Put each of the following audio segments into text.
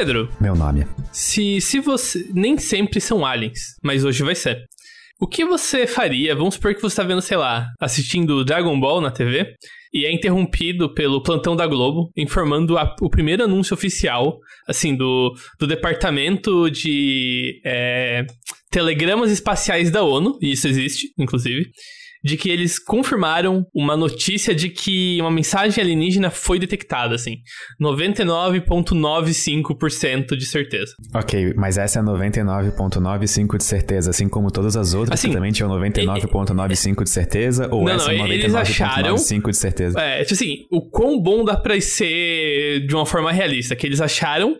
Pedro. Meu nome. Se, se você. Nem sempre são aliens, mas hoje vai ser. O que você faria? Vamos supor que você está vendo, sei lá, assistindo Dragon Ball na TV e é interrompido pelo plantão da Globo, informando a, o primeiro anúncio oficial, assim, do, do departamento de é, telegramas espaciais da ONU, e isso existe, inclusive, de que eles confirmaram uma notícia de que uma mensagem alienígena foi detectada, assim. 99,95% de certeza. Ok, mas essa é 99,95% de certeza, assim como todas as outras assim, que também tinham 99,95% de certeza, ou não, essa é 99,95% de certeza? É, tipo assim, o quão bom dá pra ser de uma forma realista, que eles acharam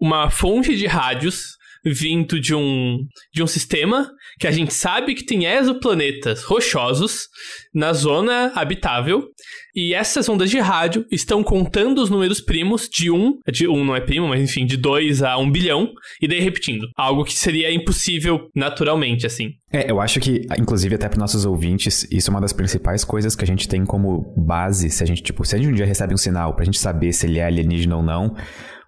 uma fonte de rádios vindo de um, de um sistema que a gente sabe que tem exoplanetas rochosos na zona habitável. E essas ondas de rádio estão contando os números primos de 1, um, de 1 um não é primo, mas enfim, de 2 a 1 um bilhão, e daí repetindo. Algo que seria impossível naturalmente, assim. É, eu acho que, inclusive, até para nossos ouvintes, isso é uma das principais coisas que a gente tem como base, se a gente, tipo, se a gente um dia recebe um sinal pra gente saber se ele é alienígena ou não,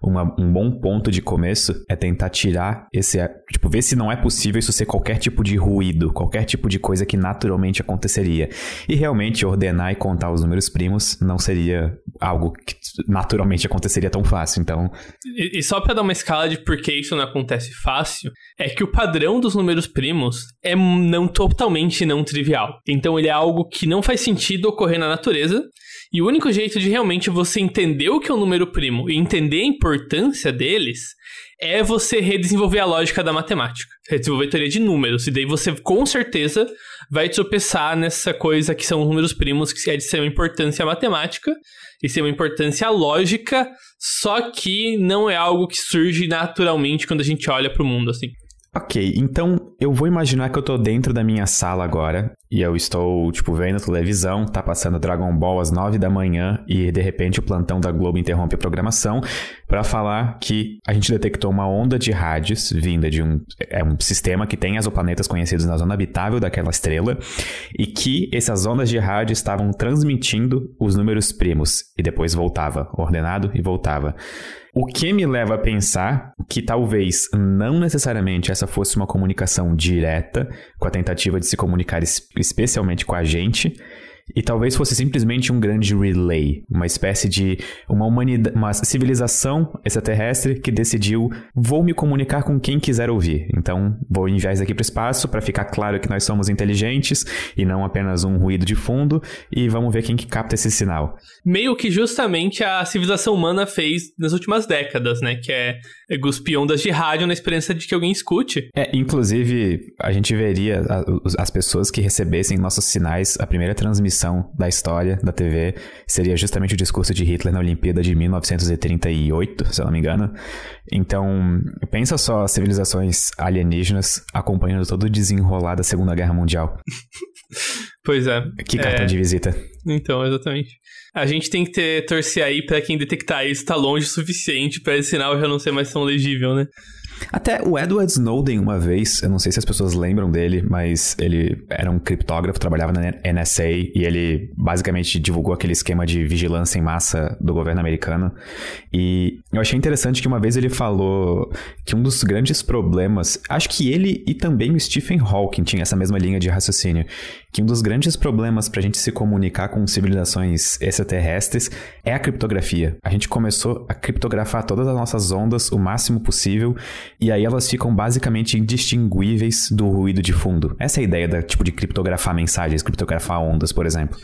uma, um bom ponto de começo é tentar tirar esse. Tipo, ver se não é possível isso ser qualquer tipo de ruído, qualquer tipo de coisa que naturalmente aconteceria. E realmente ordenar e contar os números primos não seria algo que naturalmente aconteceria tão fácil. Então. E, e só para dar uma escala de por que isso não acontece fácil, é que o padrão dos números primos é não totalmente não trivial. Então ele é algo que não faz sentido ocorrer na natureza. E o único jeito de realmente você entender o que é um número primo e entender a importância deles é você redesenvolver a lógica da matemática. Redesenvolver teoria de números. E daí você, com certeza, vai tropeçar nessa coisa que são os números primos, que é de ser uma importância matemática e ser uma importância lógica, só que não é algo que surge naturalmente quando a gente olha para o mundo, assim. Ok, então eu vou imaginar que eu tô dentro da minha sala agora e eu estou, tipo, vendo televisão, tá passando Dragon Ball às nove da manhã e de repente o plantão da Globo interrompe a programação para falar que a gente detectou uma onda de rádios vinda de um, é um sistema que tem exoplanetas conhecidos na zona habitável daquela estrela e que essas ondas de rádio estavam transmitindo os números primos e depois voltava, ordenado e voltava. O que me leva a pensar que talvez não necessariamente essa fosse uma comunicação direta, com a tentativa de se comunicar especialmente com a gente, e talvez fosse simplesmente um grande relay, uma espécie de uma humanidade, uma civilização extraterrestre que decidiu vou me comunicar com quem quiser ouvir. Então, vou enviar isso aqui para o espaço para ficar claro que nós somos inteligentes e não apenas um ruído de fundo e vamos ver quem que capta esse sinal. Meio que justamente a civilização humana fez nas últimas décadas, né, que é cuspir ondas de rádio na esperança de que alguém escute. É, inclusive, a gente veria as pessoas que recebessem nossos sinais, a primeira transmissão da história da TV seria justamente o discurso de Hitler na Olimpíada de 1938, se eu não me engano. Então, pensa só civilizações alienígenas acompanhando todo o desenrolar da Segunda Guerra Mundial. pois é. Que cartão é... de visita. Então, exatamente. A gente tem que ter, torcer aí para quem detectar isso tá longe o suficiente para esse sinal já não ser mais tão legível, né? Até o Edward Snowden, uma vez, eu não sei se as pessoas lembram dele, mas ele era um criptógrafo, trabalhava na NSA e ele basicamente divulgou aquele esquema de vigilância em massa do governo americano. E eu achei interessante que uma vez ele falou que um dos grandes problemas, acho que ele e também o Stephen Hawking tinham essa mesma linha de raciocínio, que um dos grandes problemas para a gente se comunicar com civilizações extraterrestres é a criptografia. A gente começou a criptografar todas as nossas ondas o máximo possível e aí elas ficam basicamente indistinguíveis do ruído de fundo. Essa é a ideia da tipo de criptografar mensagens, criptografar ondas, por exemplo.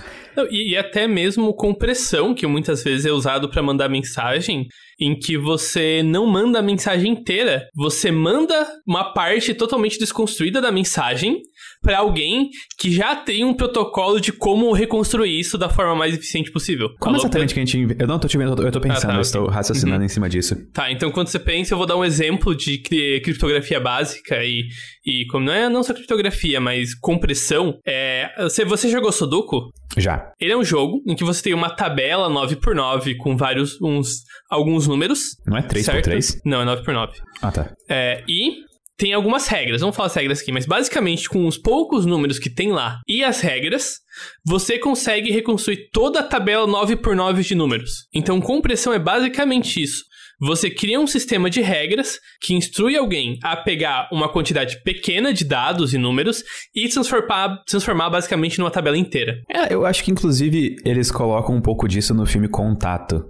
E, e até mesmo compressão, que muitas vezes é usado para mandar mensagem, em que você não manda a mensagem inteira, você manda uma parte totalmente desconstruída da mensagem para alguém que já tem um protocolo de como reconstruir isso da forma mais eficiente possível. Como Alô, exatamente que a gente. Eu não tô te vendo, eu tô pensando, ah, tá, eu estou raciocinando uhum. em cima disso. Tá, então quando você pensa, eu vou dar um exemplo de criptografia básica e, e como não é não só criptografia, mas compressão. É, você, você jogou Sudoku? Já. Ele é um jogo em que você tem uma tabela 9x9 com vários, uns, alguns números. Não é 3x3? Não, é 9x9. Ah, tá. É, e tem algumas regras, vamos falar as regras aqui, mas basicamente com os poucos números que tem lá e as regras, você consegue reconstruir toda a tabela 9 por 9 de números. Então, compressão é basicamente isso. Você cria um sistema de regras que instrui alguém a pegar uma quantidade pequena de dados e números e transformar, transformar basicamente numa tabela inteira. É, eu acho que inclusive eles colocam um pouco disso no filme Contato,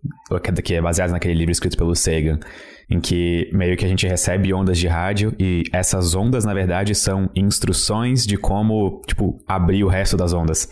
que é baseado naquele livro escrito pelo Sagan em que meio que a gente recebe ondas de rádio e essas ondas, na verdade, são instruções de como, tipo, abrir o resto das ondas.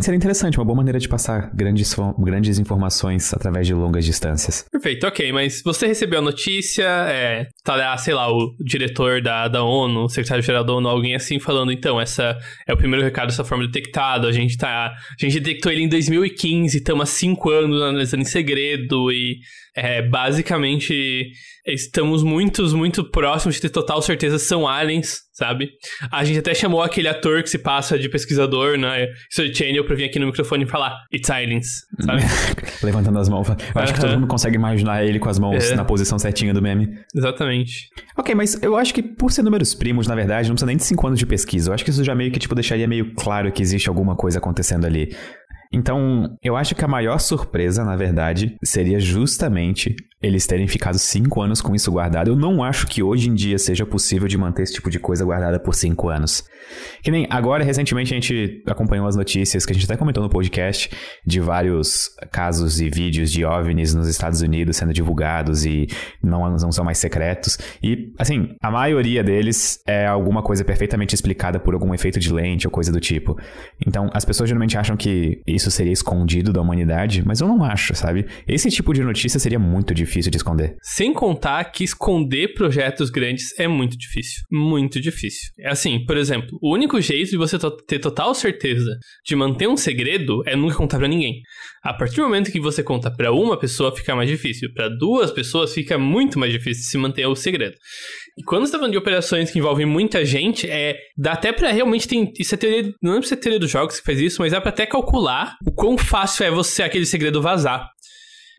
Seria interessante, uma boa maneira de passar grandes, grandes informações através de longas distâncias. Perfeito, ok, mas você recebeu a notícia, é, tá lá, sei lá, o diretor da, da ONU, o secretário-geral da ONU, alguém assim falando, então, essa é o primeiro recado dessa forma detectado, a gente tá, a gente detectou ele em 2015, estamos há cinco anos analisando em segredo e é, basicamente estamos muitos, muito próximos de ter total certeza são aliens, sabe? A gente até chamou aquele ator que se passa de pesquisador na né? History Channel pra vir aqui no microfone e falar It's aliens, sabe? Levantando as mãos. Eu acho que todo mundo consegue imaginar ele com as mãos é. na posição certinha do meme. Exatamente. Ok, mas eu acho que por ser números primos, na verdade, não precisa nem de 5 anos de pesquisa. Eu acho que isso já meio que, tipo, deixaria meio claro que existe alguma coisa acontecendo ali. Então, eu acho que a maior surpresa, na verdade, seria justamente eles terem ficado cinco anos com isso guardado. Eu não acho que hoje em dia seja possível de manter esse tipo de coisa guardada por cinco anos. Que nem agora, recentemente, a gente acompanhou as notícias que a gente até comentou no podcast de vários casos e vídeos de OVNIs nos Estados Unidos sendo divulgados e não, não são mais secretos. E, assim, a maioria deles é alguma coisa perfeitamente explicada por algum efeito de lente ou coisa do tipo. Então, as pessoas geralmente acham que isso seria escondido da humanidade, mas eu não acho, sabe? Esse tipo de notícia seria muito difícil de esconder. Sem contar que esconder projetos grandes é muito difícil. Muito difícil. É assim, por exemplo, o único jeito de você ter total certeza de manter um segredo é nunca contar para ninguém. A partir do momento que você conta para uma pessoa, fica mais difícil. Para duas pessoas, fica muito mais difícil se manter o segredo. E quando você tá falando de operações que envolvem muita gente, é dá até para realmente tem isso é teoria, não lembro se é teoria dos jogos que faz isso, mas dá para até calcular o quão fácil é você aquele segredo vazar.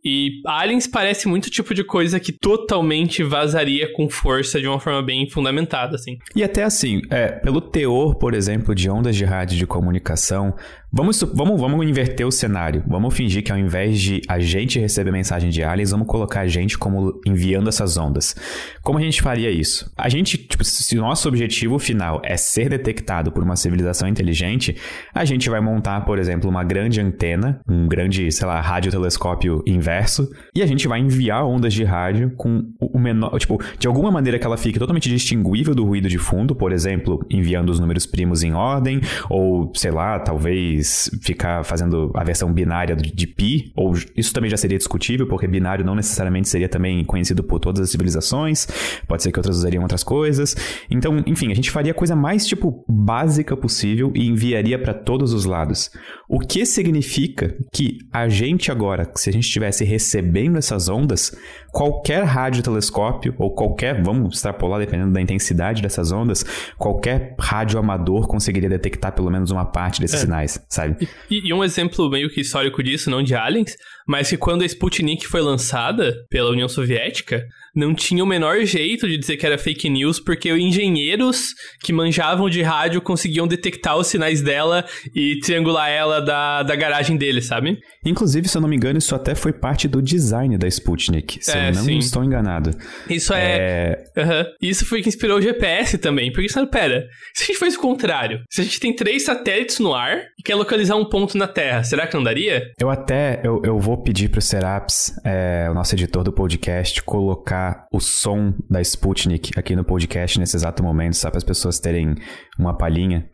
E Aliens parece muito tipo de coisa que totalmente vazaria com força de uma forma bem fundamentada, assim. E até assim, é, pelo teor, por exemplo, de ondas de rádio de comunicação, Vamos, vamos, vamos inverter o cenário. Vamos fingir que ao invés de a gente receber mensagem de aliens, vamos colocar a gente como enviando essas ondas. Como a gente faria isso? A gente, tipo, se o nosso objetivo final é ser detectado por uma civilização inteligente, a gente vai montar, por exemplo, uma grande antena, um grande, sei lá, radiotelescópio inverso, e a gente vai enviar ondas de rádio com o menor, tipo, de alguma maneira que ela fique totalmente distinguível do ruído de fundo, por exemplo, enviando os números primos em ordem, ou sei lá, talvez ficar fazendo a versão binária de pi, ou isso também já seria discutível, porque binário não necessariamente seria também conhecido por todas as civilizações, pode ser que outras usariam outras coisas. Então, enfim, a gente faria a coisa mais tipo básica possível e enviaria para todos os lados. O que significa que a gente agora, se a gente estivesse recebendo essas ondas, qualquer radiotelescópio ou qualquer, vamos extrapolar dependendo da intensidade dessas ondas, qualquer rádio amador conseguiria detectar pelo menos uma parte desses é. sinais, sabe? E, e, um exemplo meio que histórico disso, não de aliens, mas que quando a Sputnik foi lançada pela União Soviética, não tinha o menor jeito de dizer que era fake news, porque engenheiros que manjavam de rádio conseguiam detectar os sinais dela e triangular ela da, da garagem dele, sabe? Inclusive, se eu não me engano, isso até foi parte do design da Sputnik, se é, eu não sim. estou enganado. Isso é... é... Uhum. Isso foi que inspirou o GPS também, porque, sabe, pera, se a gente faz o contrário, se a gente tem três satélites no ar e quer localizar um ponto na Terra, será que não daria? Eu até, eu, eu vou pedir pro Seraps, é, o nosso editor do podcast, colocar o som da Sputnik aqui no podcast nesse exato momento, só para as pessoas terem uma palhinha.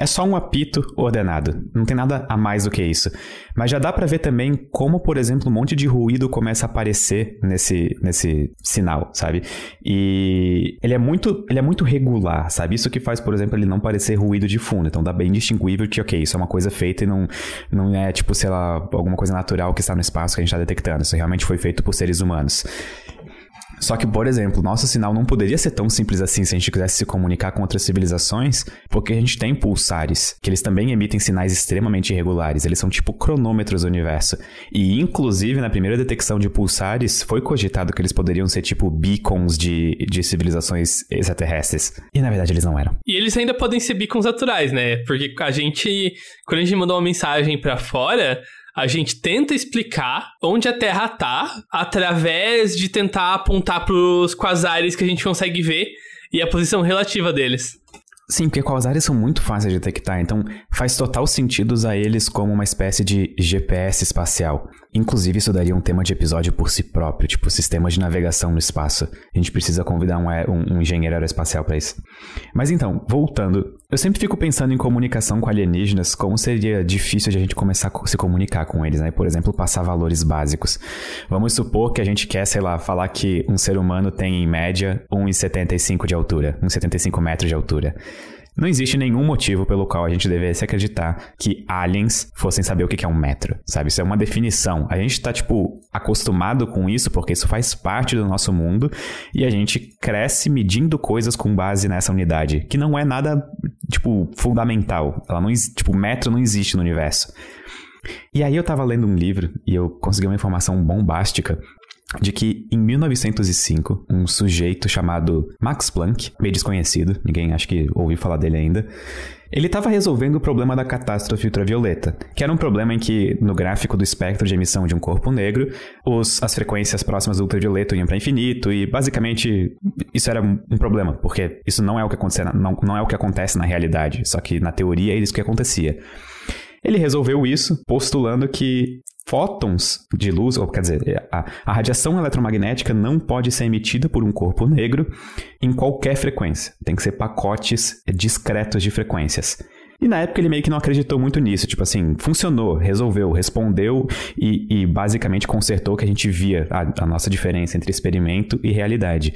É só um apito ordenado, não tem nada a mais do que isso. Mas já dá para ver também como, por exemplo, um monte de ruído começa a aparecer nesse, nesse sinal, sabe? E ele é muito, ele é muito regular, sabe? Isso que faz, por exemplo, ele não parecer ruído de fundo. Então dá bem distinguível que, ok, isso é uma coisa feita e não, não é tipo, sei lá, alguma coisa natural que está no espaço que a gente está detectando. Isso realmente foi feito por seres humanos. Só que, por exemplo, nosso sinal não poderia ser tão simples assim se a gente quisesse se comunicar com outras civilizações, porque a gente tem pulsares, que eles também emitem sinais extremamente irregulares. Eles são tipo cronômetros do universo. E, inclusive, na primeira detecção de pulsares, foi cogitado que eles poderiam ser tipo beacons de, de civilizações extraterrestres. E, na verdade, eles não eram. E eles ainda podem ser beacons naturais, né? Porque a gente, quando a gente mandou uma mensagem para fora, a gente tenta explicar onde a Terra tá através de tentar apontar pros quasares que a gente consegue ver e a posição relativa deles. Sim, porque quasares são muito fáceis de detectar, então faz total sentido usar eles como uma espécie de GPS espacial. Inclusive, isso daria um tema de episódio por si próprio, tipo sistemas de navegação no espaço. A gente precisa convidar um, um, um engenheiro aeroespacial para isso. Mas então, voltando, eu sempre fico pensando em comunicação com alienígenas, como seria difícil de a gente começar a se comunicar com eles, né? Por exemplo, passar valores básicos. Vamos supor que a gente quer, sei lá, falar que um ser humano tem em média 1,75 de altura, 1,75 metros de altura. Não existe nenhum motivo pelo qual a gente devesse acreditar que aliens fossem saber o que é um metro, sabe? Isso é uma definição. A gente tá, tipo, acostumado com isso porque isso faz parte do nosso mundo e a gente cresce medindo coisas com base nessa unidade, que não é nada, tipo, fundamental. Ela não, tipo, metro não existe no universo. E aí eu tava lendo um livro e eu consegui uma informação bombástica de que em 1905, um sujeito chamado Max Planck, meio desconhecido, ninguém acho que ouviu falar dele ainda, ele estava resolvendo o problema da catástrofe ultravioleta, que era um problema em que, no gráfico do espectro de emissão de um corpo negro, os, as frequências próximas do ultravioleta iam para infinito, e basicamente isso era um problema, porque isso não é o que acontece, não, não é o que acontece na realidade, só que na teoria é isso que acontecia. Ele resolveu isso postulando que fótons de luz, ou quer dizer, a, a, radiação eletromagnética não pode ser emitida por um corpo negro em qualquer frequência. Tem que ser pacotes discretos de frequências. E na época ele meio que não acreditou muito nisso. Tipo assim, funcionou, resolveu, respondeu e, e basicamente consertou que a gente via a, a nossa diferença entre experimento e realidade.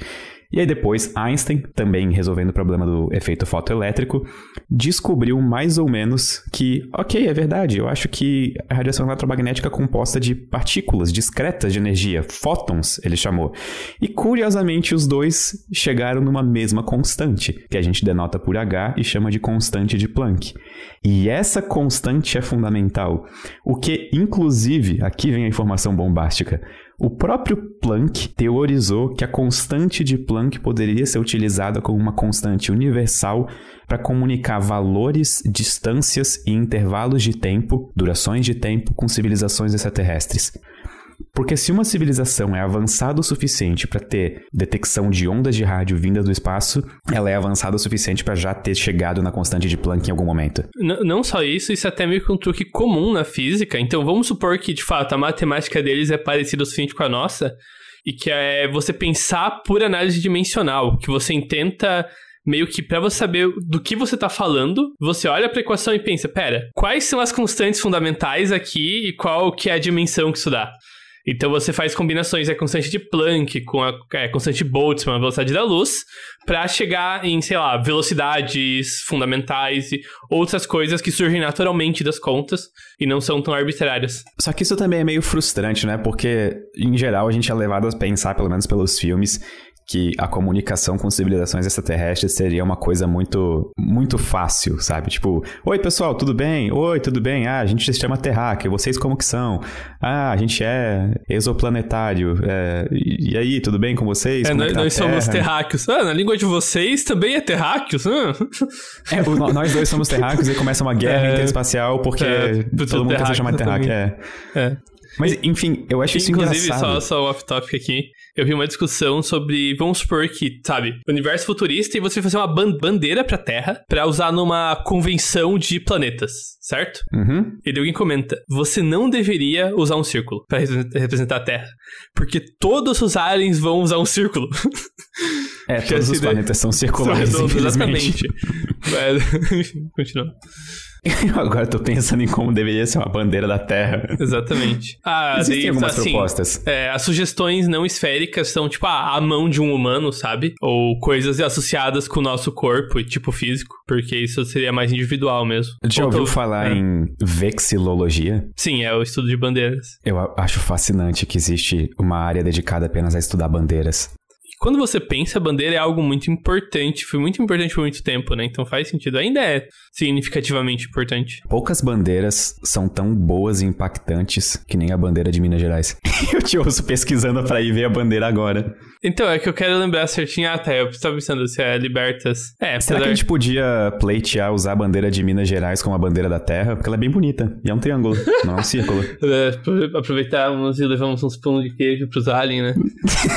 E aí depois Einstein, também resolvendo o problema do efeito fotoelétrico, descobriu mais ou menos que, ok, é verdade, eu acho que a radiação eletromagnética é composta de partículas discretas de energia, fótons, ele chamou. E curiosamente os dois chegaram numa mesma constante, que a gente denota por H e chama de constante de Planck. E essa constante é fundamental, o que inclusive, aqui vem a informação bombástica, o próprio Planck teorizou que a constante de Planck poderia ser utilizada como uma constante universal para comunicar valores, distâncias e intervalos de tempo, durações de tempo, com civilizações extraterrestres. Porque se uma civilização é avançada o suficiente para ter detecção de ondas de rádio vindas do espaço, ela é avançada o suficiente para já ter chegado na constante de Planck em algum momento. N não só isso, isso é até meio que um truque comum na física. Então vamos supor que, de fato, a matemática deles é parecida o suficiente com a nossa e que é você pensar por análise dimensional, que você intenta meio que para você saber do que você tá falando, você olha para a equação e pensa, pera, quais são as constantes fundamentais aqui e qual que é a dimensão que isso dá? Então você faz combinações, é constante de Planck com a é, constante Boltzmann, a velocidade da luz, para chegar em, sei lá, velocidades fundamentais e outras coisas que surgem naturalmente das contas e não são tão arbitrárias. Só que isso também é meio frustrante, né? Porque, em geral, a gente é levado a pensar, pelo menos pelos filmes, que a comunicação com civilizações extraterrestres seria uma coisa muito muito fácil, sabe? Tipo, oi pessoal, tudo bem? Oi, tudo bem? Ah, a gente se chama terráqueo, vocês como que são? Ah, a gente é exoplanetário. É... E aí, tudo bem com vocês? É, nós, tá nós somos terráqueos. Ah, na língua de vocês também é terráqueos? Ah. É, o, nós dois somos terráqueos e começa uma guerra é, interespacial porque é, todo mundo quer se chamar terráqueo. É. é. Mas, enfim, eu acho isso Inclusive, engraçado. Inclusive, só, só off-topic aqui, eu vi uma discussão sobre, vamos supor que, sabe, universo futurista e você fazer uma bandeira pra Terra pra usar numa convenção de planetas, certo? Uhum. E alguém comenta, você não deveria usar um círculo pra representar a Terra, porque todos os aliens vão usar um círculo. É, todos os planetas são circulares, são Exatamente. Mas, continua. Eu agora tô pensando em como deveria ser uma bandeira da Terra. Exatamente. Ah, Existem daí, algumas assim, propostas. É, as sugestões não esféricas são, tipo, ah, a mão de um humano, sabe? Ou coisas associadas com o nosso corpo e tipo físico, porque isso seria mais individual mesmo. Já Ou ouviu falar é. em vexilologia? Sim, é o estudo de bandeiras. Eu acho fascinante que existe uma área dedicada apenas a estudar bandeiras. quando você pensa, a bandeira é algo muito importante, foi muito importante por muito tempo, né? Então faz sentido, ainda é significativamente importante. Poucas bandeiras são tão boas e impactantes que nem a bandeira de Minas Gerais. eu te ouço pesquisando pra ir ver a bandeira agora. Então, é que eu quero lembrar certinho. Ah, tá. Eu estava pensando se é Libertas. É, Será que a gente podia pleitear usar a bandeira de Minas Gerais como a bandeira da Terra? Porque ela é bem bonita. E é um triângulo, não é um círculo. É, aproveitarmos e levamos uns pão de queijo pros aliens, né?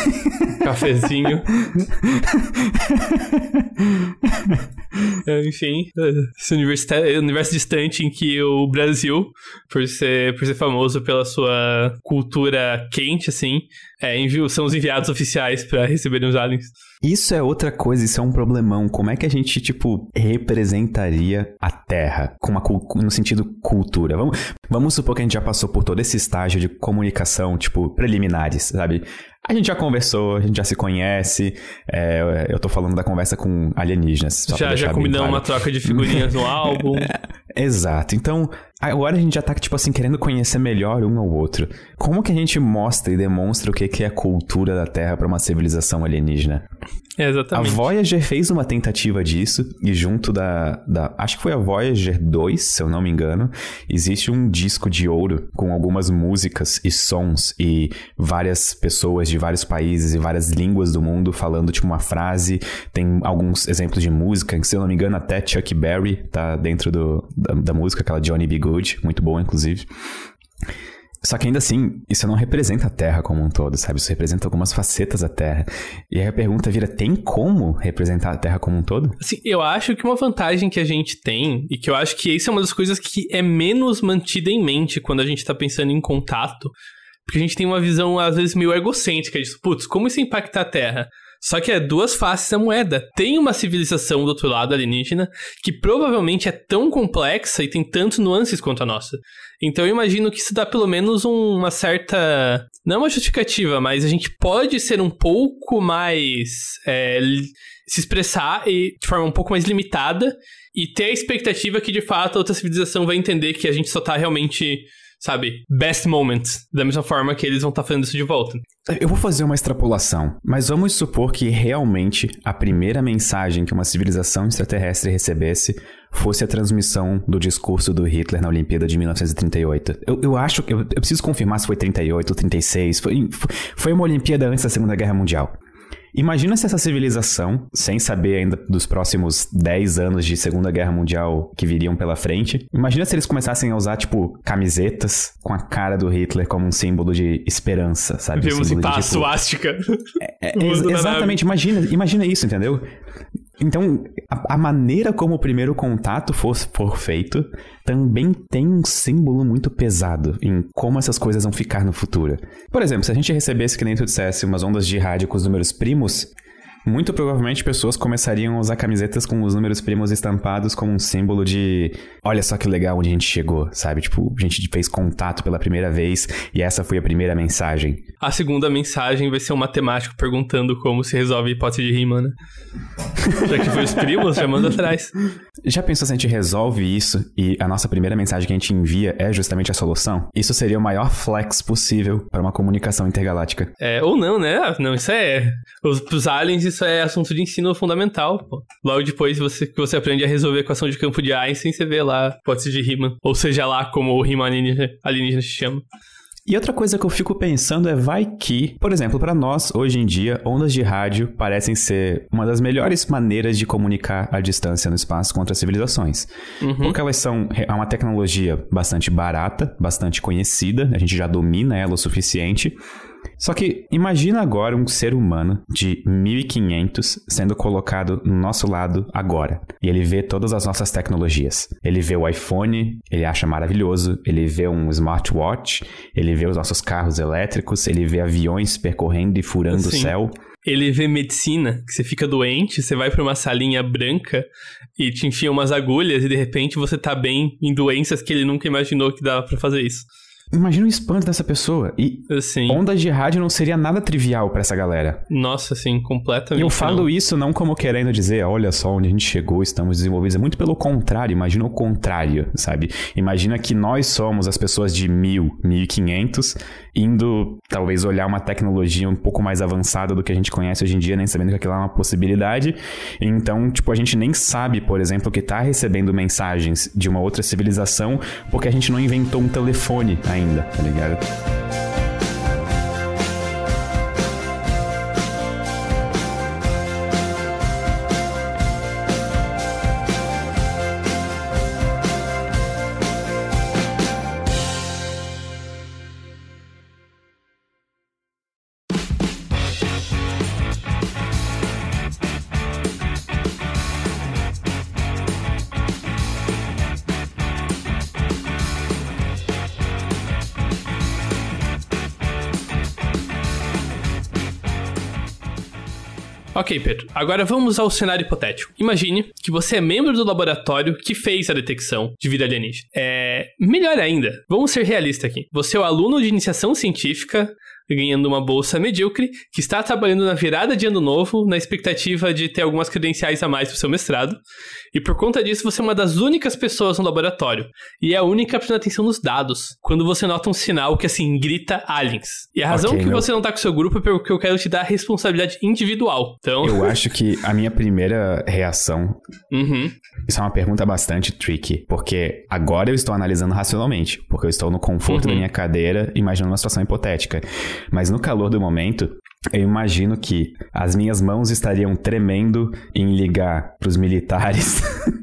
Cafezinho. Enfim, esse universo distante em que o Brasil, por ser, por ser famoso pela sua cultura quente, assim, é, envio, são os enviados oficiais para receberem os aliens. Isso é outra coisa, isso é um problemão. Como é que a gente, tipo, representaria a Terra com uma, no sentido cultura? Vamos, vamos supor que a gente já passou por todo esse estágio de comunicação, tipo, preliminares, sabe? A gente já conversou, a gente já se conhece. É, eu tô falando da conversa com alienígenas. Já, já combinamos claro. uma troca de figurinhas no álbum. Exato. Então, agora a gente já tá, tipo assim, querendo conhecer melhor um ao outro. Como que a gente mostra e demonstra o que é a cultura da Terra para uma civilização alienígena? É, exatamente. A Voyager fez uma tentativa disso, e junto da, da. Acho que foi a Voyager 2, se eu não me engano. Existe um disco de ouro com algumas músicas e sons e várias pessoas de vários países e várias línguas do mundo falando, tipo, uma frase. Tem alguns exemplos de música, se eu não me engano, até Chuck Berry tá dentro do, da, da música, aquela Johnny B. Good, muito boa, inclusive. Só que ainda assim, isso não representa a Terra como um todo, sabe? Isso representa algumas facetas da Terra. E aí a pergunta vira: tem como representar a Terra como um todo? Assim, eu acho que uma vantagem que a gente tem, e que eu acho que isso é uma das coisas que é menos mantida em mente quando a gente tá pensando em contato, porque a gente tem uma visão, às vezes, meio egocêntrica de, putz, como isso impacta a Terra? Só que é duas faces da moeda. Tem uma civilização do outro lado alienígena que provavelmente é tão complexa e tem tantos nuances quanto a nossa. Então eu imagino que isso dá pelo menos uma certa. Não uma justificativa, mas a gente pode ser um pouco mais. É, se expressar e, de forma um pouco mais limitada e ter a expectativa que de fato a outra civilização vai entender que a gente só tá realmente sabe, best moments, da mesma forma que eles vão estar tá fazendo isso de volta. Eu vou fazer uma extrapolação, mas vamos supor que realmente a primeira mensagem que uma civilização extraterrestre recebesse fosse a transmissão do discurso do Hitler na Olimpíada de 1938. Eu, eu acho que. Eu, eu, preciso confirmar se foi 38 ou 36. Foi, foi uma Olimpíada antes da Segunda Guerra Mundial. Imagina se essa civilização, sem saber ainda dos próximos 10 anos de Segunda Guerra Mundial que viriam pela frente, imagina se eles começassem a usar, tipo, camisetas com a cara do Hitler como um símbolo de esperança, sabe? Vimos um em paz, tipo... suástica. É, é, ex exatamente, imagina, imagina isso, entendeu? Então, a, a, maneira como o primeiro contato for, for feito também tem um símbolo muito pesado em como essas coisas vão ficar no futuro. Por exemplo, se a gente recebesse, que nem tu dissesse, umas ondas de rádio com os números primos, muito provavelmente pessoas começariam a usar camisetas com os números primos estampados como um símbolo de olha só que legal onde a gente chegou, sabe? Tipo, a gente fez contato pela primeira vez e essa foi a primeira mensagem. A segunda mensagem vai ser um matemático perguntando como se resolve a hipótese de rima, né? já que foi os primos, já manda atrás. Já pensou se a gente resolve isso e a nossa primeira mensagem que a gente envia é justamente a solução? Isso seria o maior flex possível para uma comunicação intergaláctica. É, ou não, né? Não, isso é. Os, aliens, isso é assunto de ensino fundamental, pô. Logo depois você, que você aprende a resolver a equação de campo de Einstein, você vê lá hipótese de Riemann. Ou seja lá como o Riemann alienígena, alienígena se chama. E outra coisa que eu fico pensando é vai que, por exemplo, para nós, hoje em dia, ondas de rádio parecem ser uma das melhores maneiras de comunicar à distância no espaço contra civilizações. Uhum. Porque elas são é uma tecnologia bastante barata, bastante conhecida, a gente já domina ela o suficiente só que imagina agora um ser humano de 1500 sendo colocado no nosso lado agora. E ele vê todas as nossas tecnologias. Ele vê o iPhone, ele acha maravilhoso, ele vê um smartwatch, ele vê os nossos carros elétricos, ele vê aviões percorrendo e furando o céu ele vê medicina, que você fica doente, você vai para uma salinha branca e te enfia umas agulhas e de repente você tá bem em doenças que ele nunca imaginou que dava para fazer isso. Imagina o espanto dessa pessoa. E Assim. ondas de rádio não seria nada trivial pra essa galera. Nossa, assim, completamente. E eu falo não. isso não como querendo dizer, olha só onde a gente chegou, estamos desenvolvidos. É muito pelo contrário, imagina o contrário, sabe? Imagina que nós somos as pessoas de mil, mil e quinhentos, indo talvez olhar uma tecnologia um pouco mais avançada do que a gente conhece hoje em dia, nem sabendo que aquilo é uma possibilidade. Então, tipo, a gente nem sabe, por exemplo, que tá recebendo mensagens de uma outra civilização porque a gente não inventou um telefone ainda, tá ligado? Ok, Pedro. Agora vamos ao cenário hipotético. Imagine que você é membro do laboratório que fez a detecção de vida alienígena. É. Melhor ainda, vamos ser realistas aqui. Você é o aluno de iniciação científica ganhando uma bolsa medíocre, que está trabalhando na virada de ano novo, na expectativa de ter algumas credenciais a mais para o seu mestrado. E por conta disso, você é uma das únicas pessoas no laboratório. E é a única prestando atenção nos dados. Quando você nota um sinal que, assim, grita aliens. E a razão Ok, que meu- você não tá com o seu grupo é porque eu quero te dar responsabilidade individual. Então. Eu acho que a minha primeira reação Uhum. Isso é uma pergunta bastante tricky, porque agora eu estou analisando racionalmente, porque eu estou no conforto Uhum. da minha cadeira, imaginando uma situação hipotética. Mas no calor do momento, eu imagino que as minhas mãos estariam tremendo em ligar pros militares,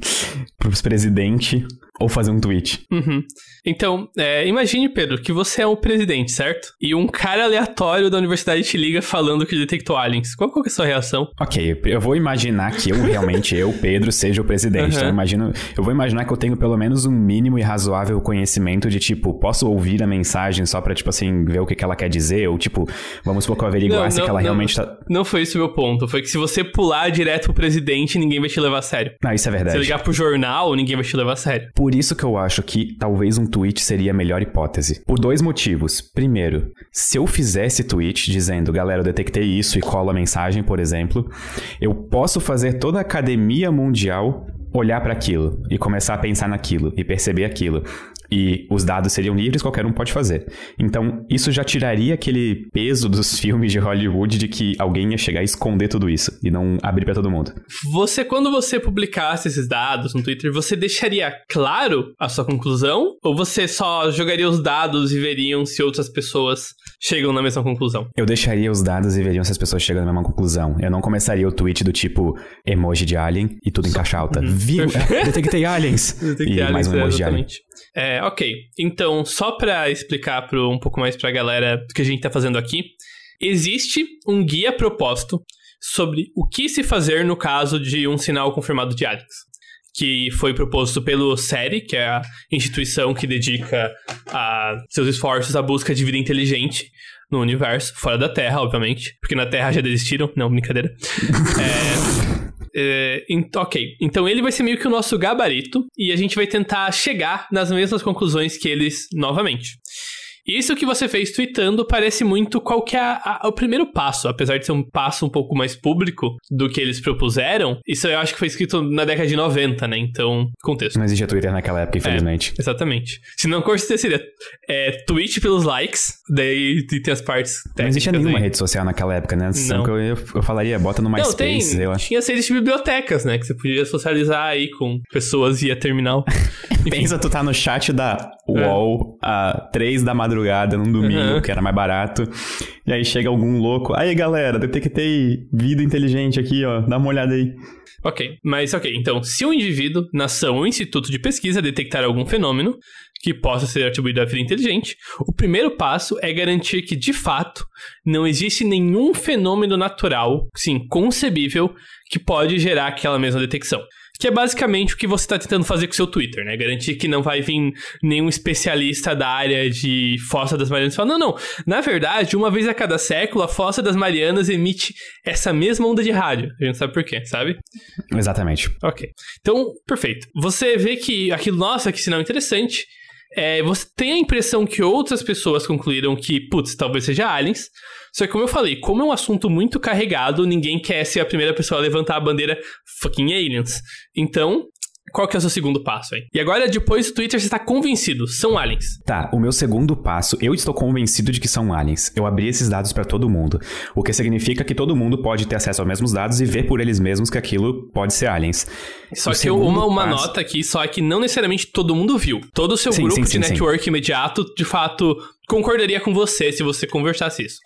pros presidentes, ou fazer um tweet. Uhum. Então, é, imagine, Pedro, que você é o presidente, certo? E um cara aleatório da universidade te liga falando que detectou aliens. Qual, qual que é a sua reação? Ok, eu vou imaginar que eu realmente, eu, Pedro, seja o presidente. Uhum. Então eu, imagino, eu vou imaginar que eu tenho pelo menos um mínimo e razoável conhecimento de, tipo, posso ouvir a mensagem só pra, tipo assim, ver o que, que ela quer dizer? Ou, tipo, vamos pouco averiguar Não, se não, que ela não. realmente tá. Não foi esse o meu ponto. Foi que se você pular direto pro presidente, ninguém vai te levar a sério. Não, isso é Se verdade. você ligar pro jornal, ninguém vai te levar a sério. Por isso que eu acho que talvez um tweet seria a melhor hipótese. Por dois motivos. Primeiro, se eu fizesse tweet dizendo, galera, eu detectei isso e colo a mensagem, por exemplo, eu posso fazer toda a academia mundial olhar para aquilo e começar a pensar naquilo e perceber aquilo. E os dados seriam livres, qualquer um pode fazer. Então, isso já tiraria aquele peso dos filmes de Hollywood de que alguém ia chegar e esconder tudo isso e não abrir para todo mundo. Você, quando você publicasse esses dados no Twitter, você deixaria claro a sua conclusão? Ou você só jogaria os dados e veriam se outras pessoas chegam na mesma conclusão? Eu deixaria os dados e veriam se as pessoas chegam na mesma conclusão. Eu não começaria o tweet do tipo emoji de alien e tudo em caixa alta. Viu? É, detectei aliens! Detectei e mais aliens, um é, emoji de alien. É, ok. Então, só pra explicar pro, um pouco mais pra galera do que a gente tá fazendo aqui, existe um guia proposto sobre o que se fazer no caso de um sinal confirmado de aliens. Que foi proposto pelo SERI, que é a instituição que dedica a seus esforços à busca de vida inteligente no universo, fora da Terra, obviamente, porque na Terra já desistiram, não, brincadeira. É, é, ok, então ele vai ser meio que o nosso gabarito e a gente vai tentar chegar nas mesmas conclusões que eles novamente. Isso que você fez tweetando parece muito qual que é a- a- o primeiro passo, apesar de ser um passo um pouco mais público do que eles propuseram. Isso eu acho que foi escrito na década de 90, né? Então, contexto. Não existia Twitter naquela época, infelizmente. Exatamente. Se não, certeza seria é, tweet pelos likes, daí tem as partes técnicas. Não existia nenhuma aí. rede social naquela época, né? Não. que eu, eu, eu falaria, bota no Não, MySpace, tem. sei lá. Tinha sedes de bibliotecas, né? Que você podia socializar aí com pessoas via terminal. Pensa, tu tá no chat da UOL às três da madrugada num domingo, Uhum. que era mais barato. E aí chega algum louco. Aí, galera, detectei vida inteligente aqui, ó. Dá uma olhada aí. Ok, mas ok, então, se um indivíduo, nação ou instituto de pesquisa detectar algum fenômeno que possa ser atribuído à vida inteligente, o primeiro passo é garantir que, de fato, não existe nenhum fenômeno natural, sim, concebível, que pode gerar aquela mesma detecção. Que é basicamente o que você está tentando fazer com o seu Twitter, né? Garantir que não vai vir nenhum especialista da área de Fossa das Marianas e falar, não, não, na verdade, uma vez a cada século, a Fossa das Marianas emite essa mesma onda de rádio. A gente sabe por quê, sabe? Exatamente. Ok. Então, perfeito. Você vê que aquilo, nossa, que sinal interessante. é, você tem a impressão que outras pessoas concluíram que, putz, talvez seja aliens. Só que, como eu falei, como é um assunto muito carregado, ninguém quer ser a primeira pessoa a levantar a bandeira fucking aliens. Então, qual que é o seu segundo passo aí? E agora, depois do Twitter, você está convencido, são aliens. Tá, o meu segundo passo, eu estou convencido de que são aliens. Eu abri esses dados para todo mundo, o que significa que todo mundo pode ter acesso aos mesmos dados e ver por eles mesmos que aquilo pode ser aliens. Só o que uma, uma passo... nota aqui, só é que não necessariamente todo mundo viu. Todo o seu sim, grupo sim, sim, de network imediato, de fato, concordaria com você se você conversasse isso.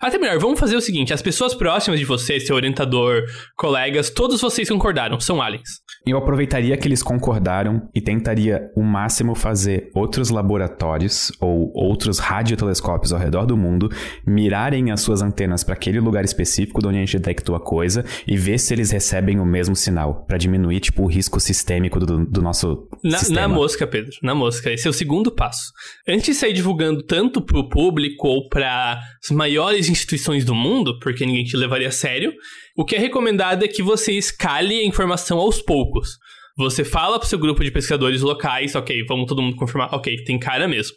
Até melhor, vamos fazer o seguinte: as pessoas próximas de você, seu orientador, colegas, todos vocês concordaram, são aliens. Eu aproveitaria que eles concordaram e tentaria o máximo fazer outros laboratórios ou outros radiotelescópios ao redor do mundo mirarem as suas antenas para aquele lugar específico de onde a gente detectou a coisa e ver se eles recebem o mesmo sinal para diminuir tipo o risco sistêmico do, do nosso na, sistema. Na mosca, Pedro, na mosca. Esse é o segundo passo. Antes de sair divulgando tanto pro público ou para as maiores instituições do mundo, porque ninguém te levaria a sério, o que é recomendado é que você escale a informação aos poucos. Você fala pro seu grupo de pesquisadores locais, ok, vamos todo mundo confirmar, ok, tem cara mesmo.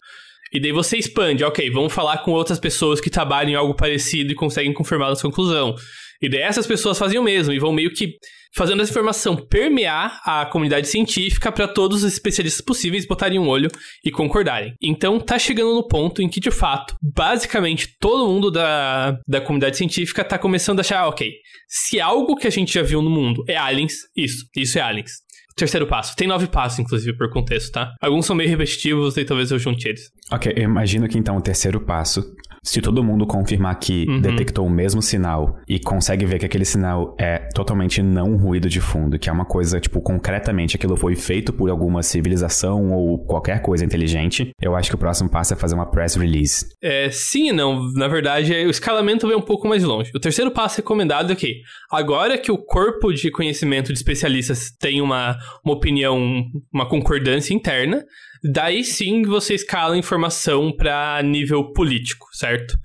E daí você expande, ok, vamos falar com outras pessoas que trabalham em algo parecido e conseguem confirmar a sua conclusão. E daí essas pessoas fazem o mesmo e vão meio que fazendo essa informação permear a comunidade científica para todos os especialistas possíveis botarem um olho e concordarem. Então tá chegando no ponto em que, de fato, basicamente todo mundo da, da comunidade científica tá começando a achar, ok, se algo que a gente já viu no mundo é aliens, isso, isso é aliens. Terceiro passo. Tem nove passos, inclusive, por contexto, tá? Alguns são meio repetitivos e talvez eu junte eles. Ok, eu imagino que então o terceiro passo se todo mundo confirmar que uhum. detectou o mesmo sinal e consegue ver que aquele sinal é totalmente não ruído de fundo, que é uma coisa, tipo, concretamente aquilo foi feito por alguma civilização ou qualquer coisa inteligente, eu acho que o próximo passo é fazer uma press release. É, sim e não. Na verdade, o escalamento vai um pouco mais longe. O terceiro passo recomendado é que, agora que o corpo de conhecimento de especialistas tem uma, uma opinião, uma concordância interna, Daí sim você escala a informação para nível político, certo?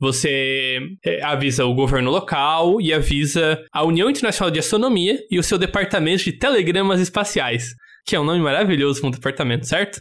Você é, avisa o governo local e avisa a União Internacional de Astronomia e o seu departamento de telegramas espaciais, que é um nome maravilhoso para um departamento, certo?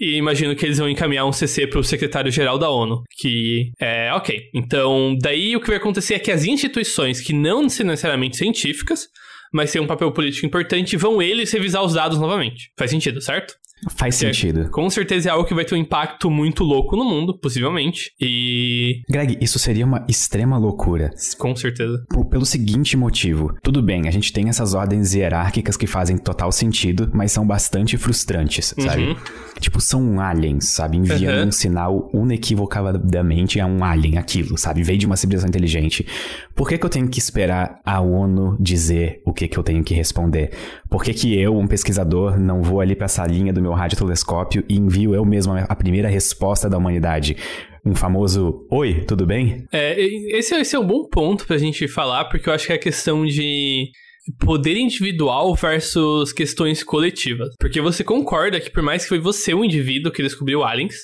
E imagino que eles vão encaminhar um CC para o secretário-geral da ONU, que é ok. Então, daí o que vai acontecer é que as instituições que não são necessariamente científicas, mas têm um papel político importante, vão eles revisar os dados novamente. Faz sentido, certo? Faz sentido. É, com certeza é algo que vai ter um impacto muito louco no mundo, possivelmente. E. Greg, isso seria uma extrema loucura. Com certeza. Por, pelo seguinte motivo. Tudo bem, a gente tem essas ordens hierárquicas que fazem total sentido, mas são bastante frustrantes, sabe? Uhum. Tipo, são aliens, sabe? Enviando uhum. um sinal unequivocadamente a um alien, aquilo, sabe? Veio de uma civilização inteligente. Por que, que eu tenho que esperar a ONU dizer o que, que eu tenho que responder? Por que, que eu, um pesquisador, não vou ali pra salinha do meu radiotelescópio e envio eu mesmo a primeira resposta da humanidade? um famoso Oi, tudo bem? É, esse, esse é um bom ponto pra gente falar, porque eu acho que é a questão de poder individual versus questões coletivas. Porque você concorda que por mais que foi você o indivíduo que descobriu aliens,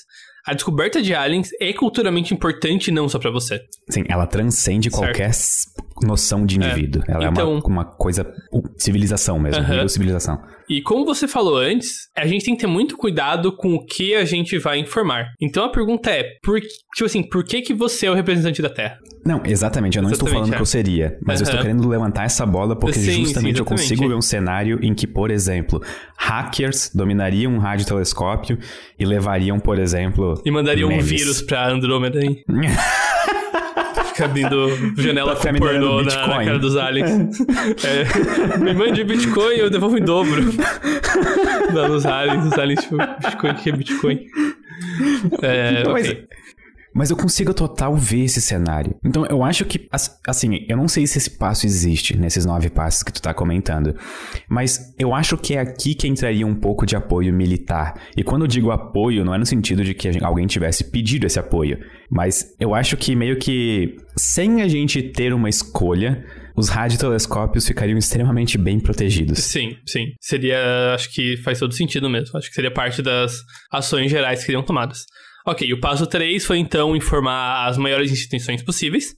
a descoberta de aliens é culturalmente importante não só para você. Sim, ela transcende certo. qualquer noção de indivíduo. É. Ela então, é uma, então- uma coisa. civilização mesmo, uh -huh. civilização. E como você falou antes, a gente tem que ter muito cuidado com o que a gente vai informar. Então a pergunta é, por, tipo assim, por que que você é o representante da Terra? Não, exatamente, eu não exatamente, estou falando é. que eu seria, mas eu estou querendo levantar essa bola porque sim, justamente sim, eu consigo ver um cenário em que, por exemplo, hackers dominariam um radiotelescópio e levariam, por exemplo, e mandariam memes. um vírus para Andrômeda, hein? fica abrindo janela com pornô na, na, cara dos aliens. É, me mande Bitcoin, eu devolvo em dobro. Dá nos aliens, os aliens, tipo, Bitcoin, que é Bitcoin? É, então, okay. mas, mas eu consigo total ver esse cenário. Então eu acho que, assim, eu não sei se esse passo existe nesses nove passos que tu tá comentando, mas eu acho que é aqui que entraria um pouco de apoio militar. E quando eu digo apoio, não é no sentido de que alguém tivesse pedido esse apoio, mas eu acho que meio que sem a gente ter uma escolha, os radiotelescópios ficariam extremamente bem protegidos. Sim, sim. Seria, acho que faz todo sentido mesmo. Acho que seria parte das ações gerais que seriam tomadas. Ok, o passo 3 foi então informar as maiores instituições possíveis.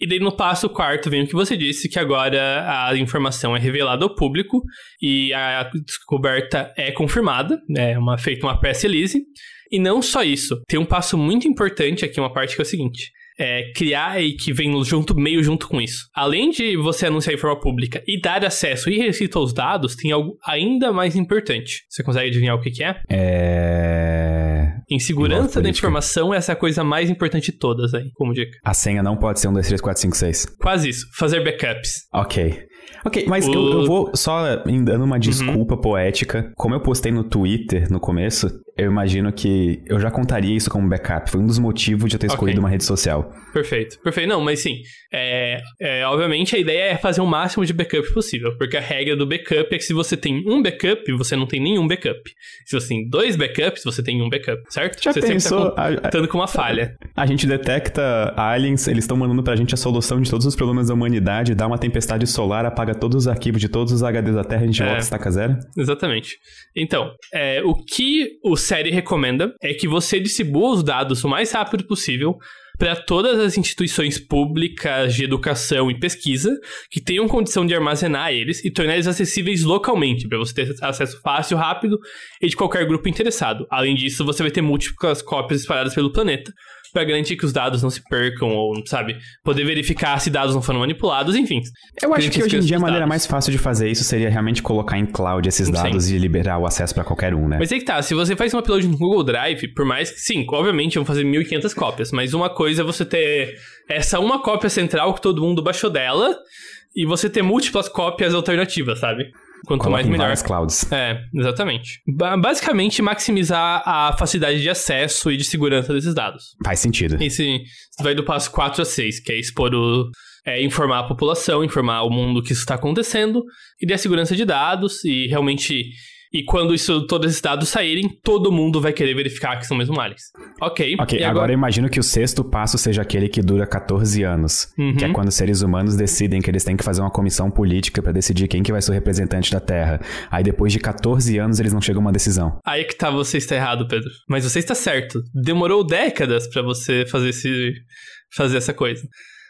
E daí no passo quarto vem o que você disse, que agora a informação é revelada ao público e a descoberta é confirmada, é uma, feita uma press release. E não só isso, tem um passo muito importante aqui, uma parte que é o seguinte é, criar e que vem junto, meio junto com isso. Além de você anunciar em forma pública e dar acesso irrestrito aos dados, tem algo ainda mais importante. Você consegue adivinhar o que, que é? É. Em segurança da informação, essa é a coisa mais importante de todas aí, como dica. A senha não pode ser um 2, 3, 4, 5, 6. Quase isso. Fazer backups. Ok. Ok, mas o... eu, eu, vou só dando uma desculpa uhum. poética. Como eu postei no Twitter no começo, eu imagino que eu já contaria isso como backup. Foi um dos motivos de eu ter escolhido okay. uma rede social. Perfeito, perfeito. Não, mas sim. É, é, obviamente a ideia é fazer o máximo de backup possível. Porque a regra do backup é que se você tem um backup, você não tem nenhum backup. Se você tem dois backups, você tem um backup, certo? Já você pensou? sempre tá contando com uma falha. A gente detecta aliens, eles estão mandando pra gente a solução de todos os problemas da humanidade, dá uma tempestade solar, apaga todos os arquivos de todos os HDs da Terra, a gente é, volta a estaca zero? Exatamente. Então, é, o que o série recomenda é que você distribua os dados o mais rápido possível para todas as instituições públicas de educação e pesquisa que tenham condição de armazenar eles e tornar eles acessíveis localmente, para você ter acesso fácil, rápido e de qualquer grupo interessado. Além disso, você vai ter múltiplas cópias espalhadas pelo planeta, para garantir que os dados não se percam ou, sabe, poder verificar se dados não foram manipulados, enfim. Eu acho que hoje em dia a maneira mais fácil de fazer isso seria realmente colocar em cloud esses dados sim. e liberar o acesso para qualquer um, né? Mas aí que tá, se você faz um upload no Google Drive, por mais que, sim, obviamente vão fazer 1500 cópias, mas uma coisa é você ter essa uma cópia central que todo mundo baixou dela e você ter múltiplas cópias alternativas, sabe? Quanto Coloca mais melhor. Várias clouds. É, exatamente. basicamente, maximizar a facilidade de acesso e de segurança desses dados. Faz sentido. Esse vai do passo 4 a 6, que é expor o. É, informar a população, informar o mundo que isso está acontecendo, e dar segurança de dados e realmente e quando isso, todos esses dados saírem, todo mundo vai querer verificar que são mesmo aliens. Ok. Ok, agora... agora eu imagino que o sexto passo seja aquele que dura 14 anos. Uhum. Que é quando os seres humanos decidem que eles têm que fazer uma comissão política para decidir quem que vai ser o representante da Terra. Aí depois de 14 anos eles não chegam a uma decisão. Aí que tá, você está errado, Pedro. Mas você está certo. Demorou décadas para você fazer esse fazer essa coisa.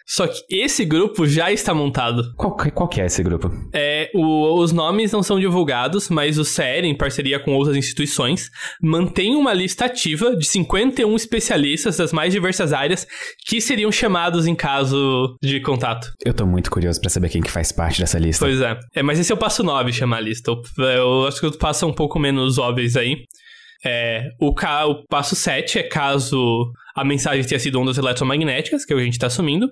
Só que esse grupo já está montado. Qual, qual que é esse grupo? É, o, os nomes não são divulgados, mas o SER, em parceria com outras instituições, mantém uma lista ativa de 51 especialistas das mais diversas áreas que seriam chamados em caso de contato. Eu tô muito curioso para saber quem que faz parte dessa lista. Pois é. é mas esse é o passo 9, chamar a lista. Eu, eu acho que o passo é um pouco menos óbvios aí. É, o, ca... o passo 7 é caso a mensagem tenha sido ondas eletromagnéticas, que é o que a gente está assumindo.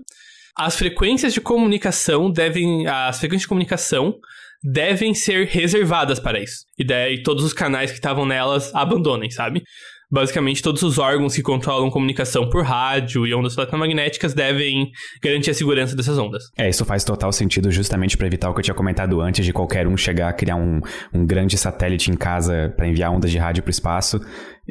As frequências de comunicação devem. As frequências de comunicação devem ser reservadas para isso. E daí todos os canais que estavam nelas abandonem, sabe? Basicamente, todos os órgãos que controlam comunicação por rádio e ondas eletromagnéticas devem garantir a segurança dessas ondas. É, isso faz total sentido justamente para evitar o que eu tinha comentado antes de qualquer um chegar a criar um, um grande satélite em casa para enviar ondas de rádio para o espaço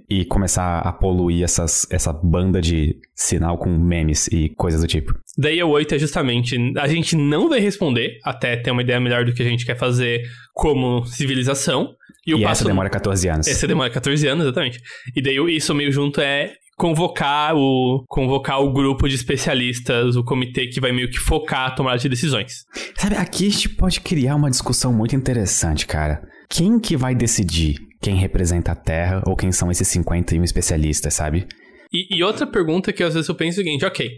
e começar a poluir essas, essa banda de sinal com memes e coisas do tipo. Daí o 8 é justamente, a gente não vai responder até ter uma ideia melhor do que a gente quer fazer como civilização. E, e passo... essa demora 14 anos. Essa demora 14 anos, exatamente. E daí isso meio junto é convocar o convocar o grupo de especialistas, o comitê que vai meio que focar a tomada de decisões. Sabe, aqui a gente pode criar uma discussão muito interessante, cara. Quem que vai decidir quem representa a Terra ou quem são esses 51 especialistas, sabe? E, e outra pergunta que às vezes eu penso é o seguinte, ok,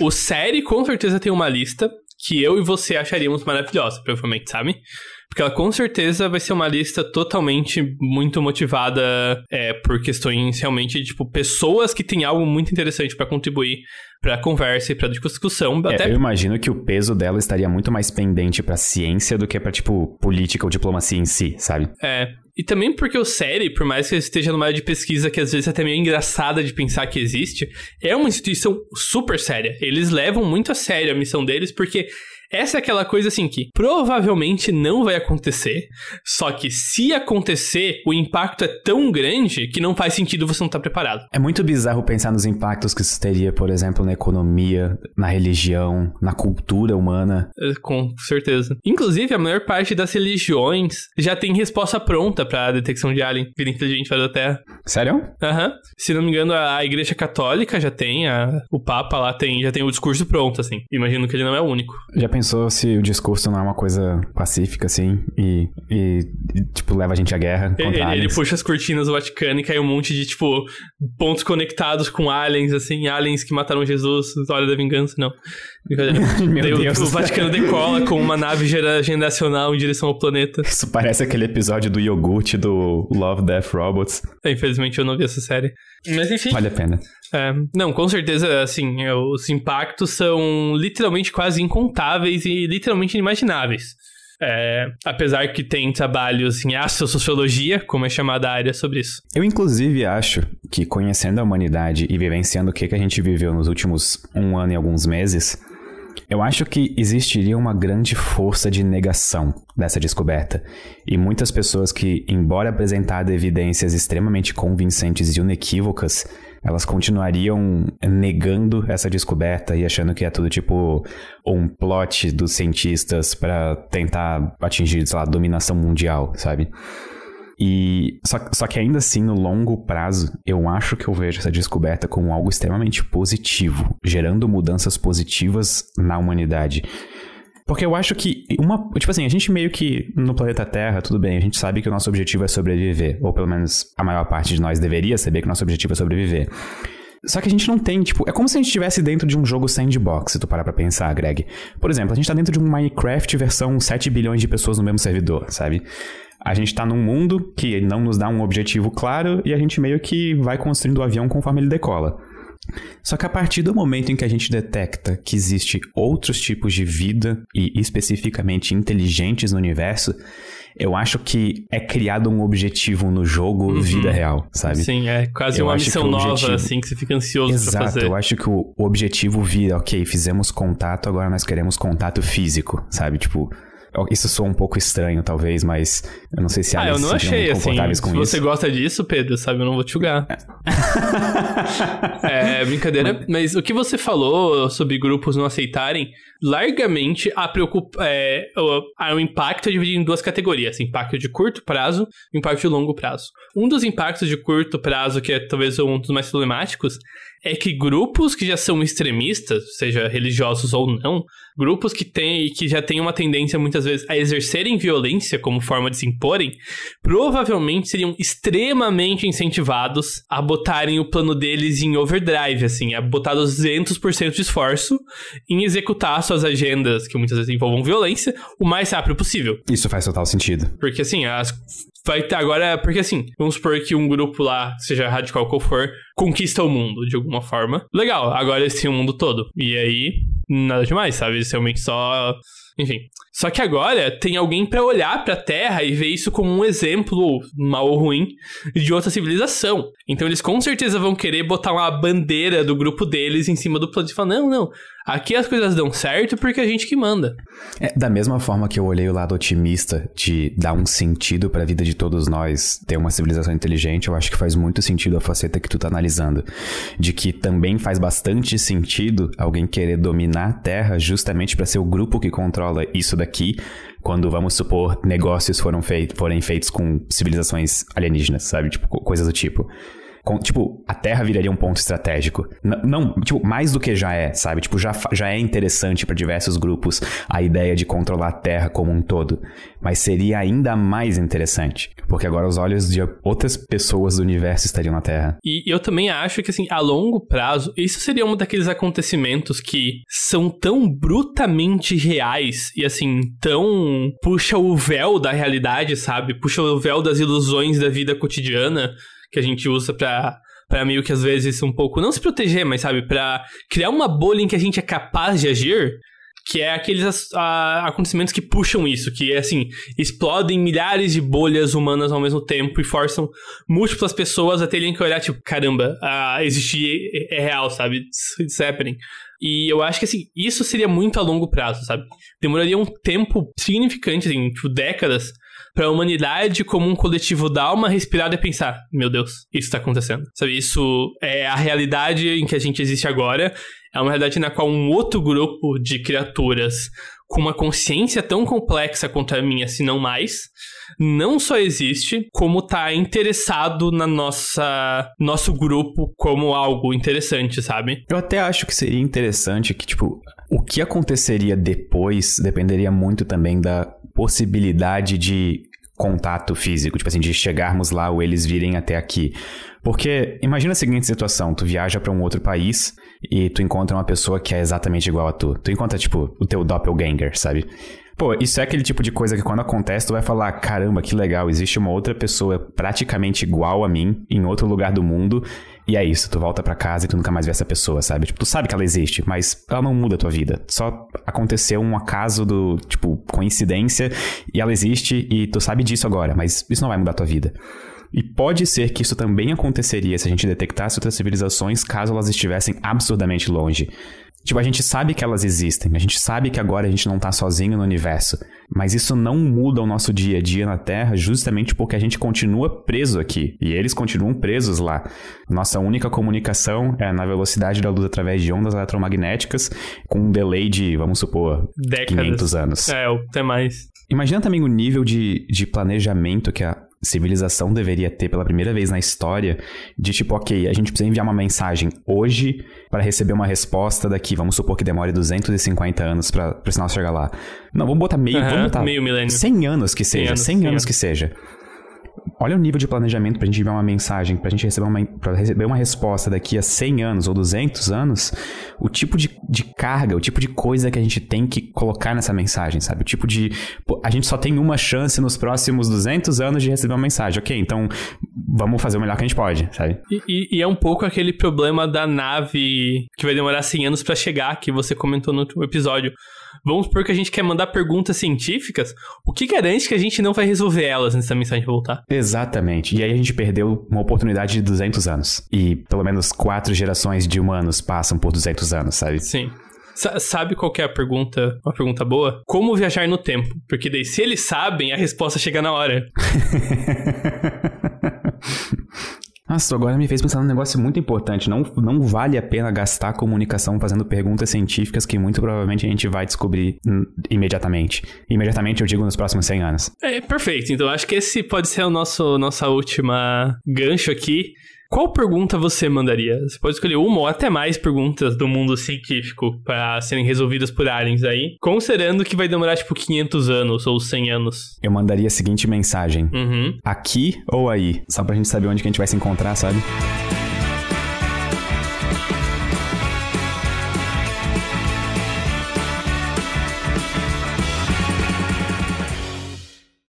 o série com certeza tem uma lista que eu e você acharíamos maravilhosa, provavelmente, sabe? Porque ela com certeza vai ser uma lista totalmente muito motivada é, por questões realmente, tipo, pessoas que têm algo muito interessante para contribuir para conversa e para discussão. É, até... Eu imagino que o peso dela estaria muito mais pendente para ciência do que para tipo política ou diplomacia em si, sabe? É. E também porque o série, por mais que esteja numa área de pesquisa que às vezes é até meio engraçada de pensar que existe, é uma instituição super séria. Eles levam muito a sério a missão deles porque essa é aquela coisa assim que provavelmente não vai acontecer, só que se acontecer, o impacto é tão grande que não faz sentido você não estar tá preparado. É muito bizarro pensar nos impactos que isso teria, por exemplo, na economia, na religião, na cultura humana. É, com certeza. Inclusive, a maior parte das religiões já tem resposta pronta para a detecção de alien vida inteligente fora da Terra. Sério? Aham. Uhum. Se não me engano, a Igreja Católica já tem, a, o Papa lá tem, já tem o discurso pronto, assim. Imagino que ele não é o único. Já pensou se o discurso não é uma coisa pacífica, assim, e, e, e tipo, leva a gente à guerra ele, ele, puxa as cortinas do Vaticano e cai um monte de, tipo, pontos conectados com aliens, assim, aliens que mataram Jesus, Hora da Vingança, não. Meu Deus. O, o Vaticano decola com uma nave geracional em direção ao planeta. Isso parece aquele episódio do iogurte do Love, Death, Robots. É, infelizmente eu não vi essa série. Mas enfim. Vale a pena. É, não, com certeza, assim, é, os impactos são literalmente quase incontáveis e literalmente inimagináveis. É, apesar que tem trabalhos em astrosociologia, como é chamada a área sobre isso. Eu, inclusive, acho que conhecendo a humanidade e vivenciando o que, que a gente viveu nos últimos um ano e alguns meses, eu acho que existiria uma grande força de negação dessa descoberta. E muitas pessoas que, embora apresentadas evidências extremamente convincentes e inequívocas, elas continuariam negando essa descoberta e achando que é tudo tipo um plot dos cientistas para tentar atingir, sei lá, dominação mundial, sabe? E só, só que ainda assim, no longo prazo, eu acho que eu vejo essa descoberta como algo extremamente positivo, gerando mudanças positivas na humanidade. Porque eu acho que uma. Tipo assim, a gente meio que no planeta Terra, tudo bem, a gente sabe que o nosso objetivo é sobreviver. Ou pelo menos a maior parte de nós deveria saber que o nosso objetivo é sobreviver. Só que a gente não tem, tipo, é como se a gente estivesse dentro de um jogo sandbox, se tu parar pra pensar, Greg. Por exemplo, a gente tá dentro de um Minecraft versão 7 bilhões de pessoas no mesmo servidor, sabe? A gente tá num mundo que não nos dá um objetivo claro e a gente meio que vai construindo o avião conforme ele decola. Só que a partir do momento em que a gente detecta que existe outros tipos de vida e especificamente inteligentes no universo, eu acho que é criado um objetivo no jogo uhum. vida real, sabe? Sim, é quase eu uma missão nova, objetivo... assim, que você fica ansioso Exato, pra fazer. eu acho que o objetivo vira, ok, fizemos contato, agora nós queremos contato físico, sabe? Tipo, isso soa um pouco estranho, talvez, mas eu não sei se ah, eu não achei assim. Se isso. você gosta disso, Pedro, sabe, eu não vou te julgar. é brincadeira, mas o que você falou sobre grupos não aceitarem, largamente a preocupa é, o, o impacto é dividido em duas categorias: impacto de curto prazo e impacto de longo prazo. Um dos impactos de curto prazo, que é talvez um dos mais problemáticos, é que grupos que já são extremistas, seja religiosos ou não, grupos que têm que já têm uma tendência muitas vezes a exercerem violência como forma de se imporem, provavelmente seriam extremamente incentivados a botarem o plano deles em overdrive, assim, a botar 200% de esforço em executar suas agendas, que muitas vezes envolvam violência, o mais rápido possível. Isso faz total sentido. Porque assim, as vai ter agora, porque assim, vamos supor que um grupo lá, seja radical qual for, conquista o mundo de alguma forma. Legal, agora eles têm o mundo todo. E aí, nada demais, sabe? Eles realmente só. Enfim. Só que agora tem alguém para olhar para a Terra e ver isso como um exemplo, mal ou ruim, de outra civilização. Então eles com certeza vão querer botar uma bandeira do grupo deles em cima do planeta e falar: não, não, aqui as coisas dão certo porque é a gente que manda. É, da mesma forma que eu olhei o lado otimista de dar um sentido para a vida de todos nós, ter uma civilização inteligente, eu acho que faz muito sentido a faceta que tu tá analisando. De que também faz bastante sentido alguém querer dominar a Terra justamente para ser o grupo que controla isso daqui aqui quando, vamos supor, negócios foram feitos, forem feitos com civilizações alienígenas, sabe? Tipo, coisas do tipo. Com, tipo, a Terra viraria um ponto estratégico. N não, tipo, mais do que já é, sabe? Tipo, já, já é interessante para diversos grupos a ideia de controlar a Terra como um todo. Mas seria ainda mais interessante. Porque agora os olhos de outras pessoas do universo estariam na Terra. E eu também acho que, assim, a longo prazo, isso seria um daqueles acontecimentos que são tão brutamente reais e, assim, tão. puxa o véu da realidade, sabe? Puxa o véu das ilusões da vida cotidiana que a gente usa pra, pra meio que às vezes um pouco, não se proteger, mas sabe, pra criar uma bolha em que a gente é capaz de agir, que é aqueles a, acontecimentos que puxam isso, que é assim, explodem milhares de bolhas humanas ao mesmo tempo e forçam múltiplas pessoas a terem que olhar, tipo, caramba, a existir é, é real, sabe? It's happening. E eu acho que assim, isso seria muito a longo prazo, sabe? Demoraria um tempo significante, assim, tipo, décadas, para a humanidade como um coletivo dar uma respirada e pensar: meu Deus, isso está acontecendo. Sabe, isso é a realidade em que a gente existe agora. É uma realidade na qual um outro grupo de criaturas com uma consciência tão complexa quanto a minha, se não mais, não só existe, como tá interessado na nossa nosso grupo como algo interessante, sabe? Eu até acho que seria interessante que, tipo, o que aconteceria depois dependeria muito também da possibilidade de contato físico, tipo assim, de chegarmos lá ou eles virem até aqui. Porque imagina a seguinte situação, tu viaja para um outro país e tu encontra uma pessoa que é exatamente igual a tu. Tu encontra, tipo, o teu doppelganger, sabe? Pô, isso é aquele tipo de coisa que quando acontece, tu vai falar: caramba, que legal, existe uma outra pessoa praticamente igual a mim em outro lugar do mundo. E é isso, tu volta para casa e tu nunca mais vê essa pessoa, sabe? Tipo, tu sabe que ela existe, mas ela não muda a tua vida. Só aconteceu um acaso do, tipo, coincidência e ela existe e tu sabe disso agora, mas isso não vai mudar a tua vida. E pode ser que isso também aconteceria se a gente detectasse outras civilizações caso elas estivessem absurdamente longe. Tipo, a gente sabe que elas existem, a gente sabe que agora a gente não tá sozinho no universo, mas isso não muda o nosso dia a dia na Terra justamente porque a gente continua preso aqui e eles continuam presos lá. Nossa única comunicação é na velocidade da luz através de ondas eletromagnéticas com um delay de, vamos supor, Décadas. 500 anos. É, até mais. Imagina também o nível de, de planejamento que a civilização deveria ter pela primeira vez na história de tipo, ok, a gente precisa enviar uma mensagem hoje para receber uma resposta daqui, vamos supor que demore 250 anos para o sinal chegar lá. Não, vamos botar meio, uhum, vamos botar meio milênio. 100 anos que seja, 100 anos, 100 anos, 100 anos que seja. Olha o nível de planejamento pra gente enviar uma mensagem, pra gente receber uma, receber uma resposta daqui a 100 anos ou 200 anos, o tipo de, de carga, o tipo de coisa que a gente tem que colocar nessa mensagem, sabe? O tipo de. A gente só tem uma chance nos próximos 200 anos de receber uma mensagem. Ok, então vamos fazer o melhor que a gente pode, sabe? E, e, e é um pouco aquele problema da nave que vai demorar 100 anos para chegar, que você comentou no último episódio. Vamos supor que a gente quer mandar perguntas científicas, o que garante que a gente não vai resolver elas antes da mensagem voltar? Exatamente. E aí a gente perdeu uma oportunidade de 200 anos. E pelo menos quatro gerações de humanos passam por 200 anos, sabe? Sim. sabe qual é a pergunta? Uma pergunta boa? Como viajar no tempo? Porque daí, se eles sabem, a resposta chega na hora. Nossa, agora me fez pensar num negócio muito importante. Não, não vale a pena gastar comunicação fazendo perguntas científicas que muito provavelmente a gente vai descobrir imediatamente. Imediatamente eu digo nos próximos 100 anos. É, perfeito. Então acho que esse pode ser o nosso nossa última gancho aqui. Qual pergunta você mandaria? Você pode escolher uma ou até mais perguntas do mundo científico para serem resolvidas por aliens aí, considerando que vai demorar tipo 500 anos ou 100 anos. Eu mandaria a seguinte mensagem: uhum. aqui ou aí? Só pra gente saber onde que a gente vai se encontrar, sabe?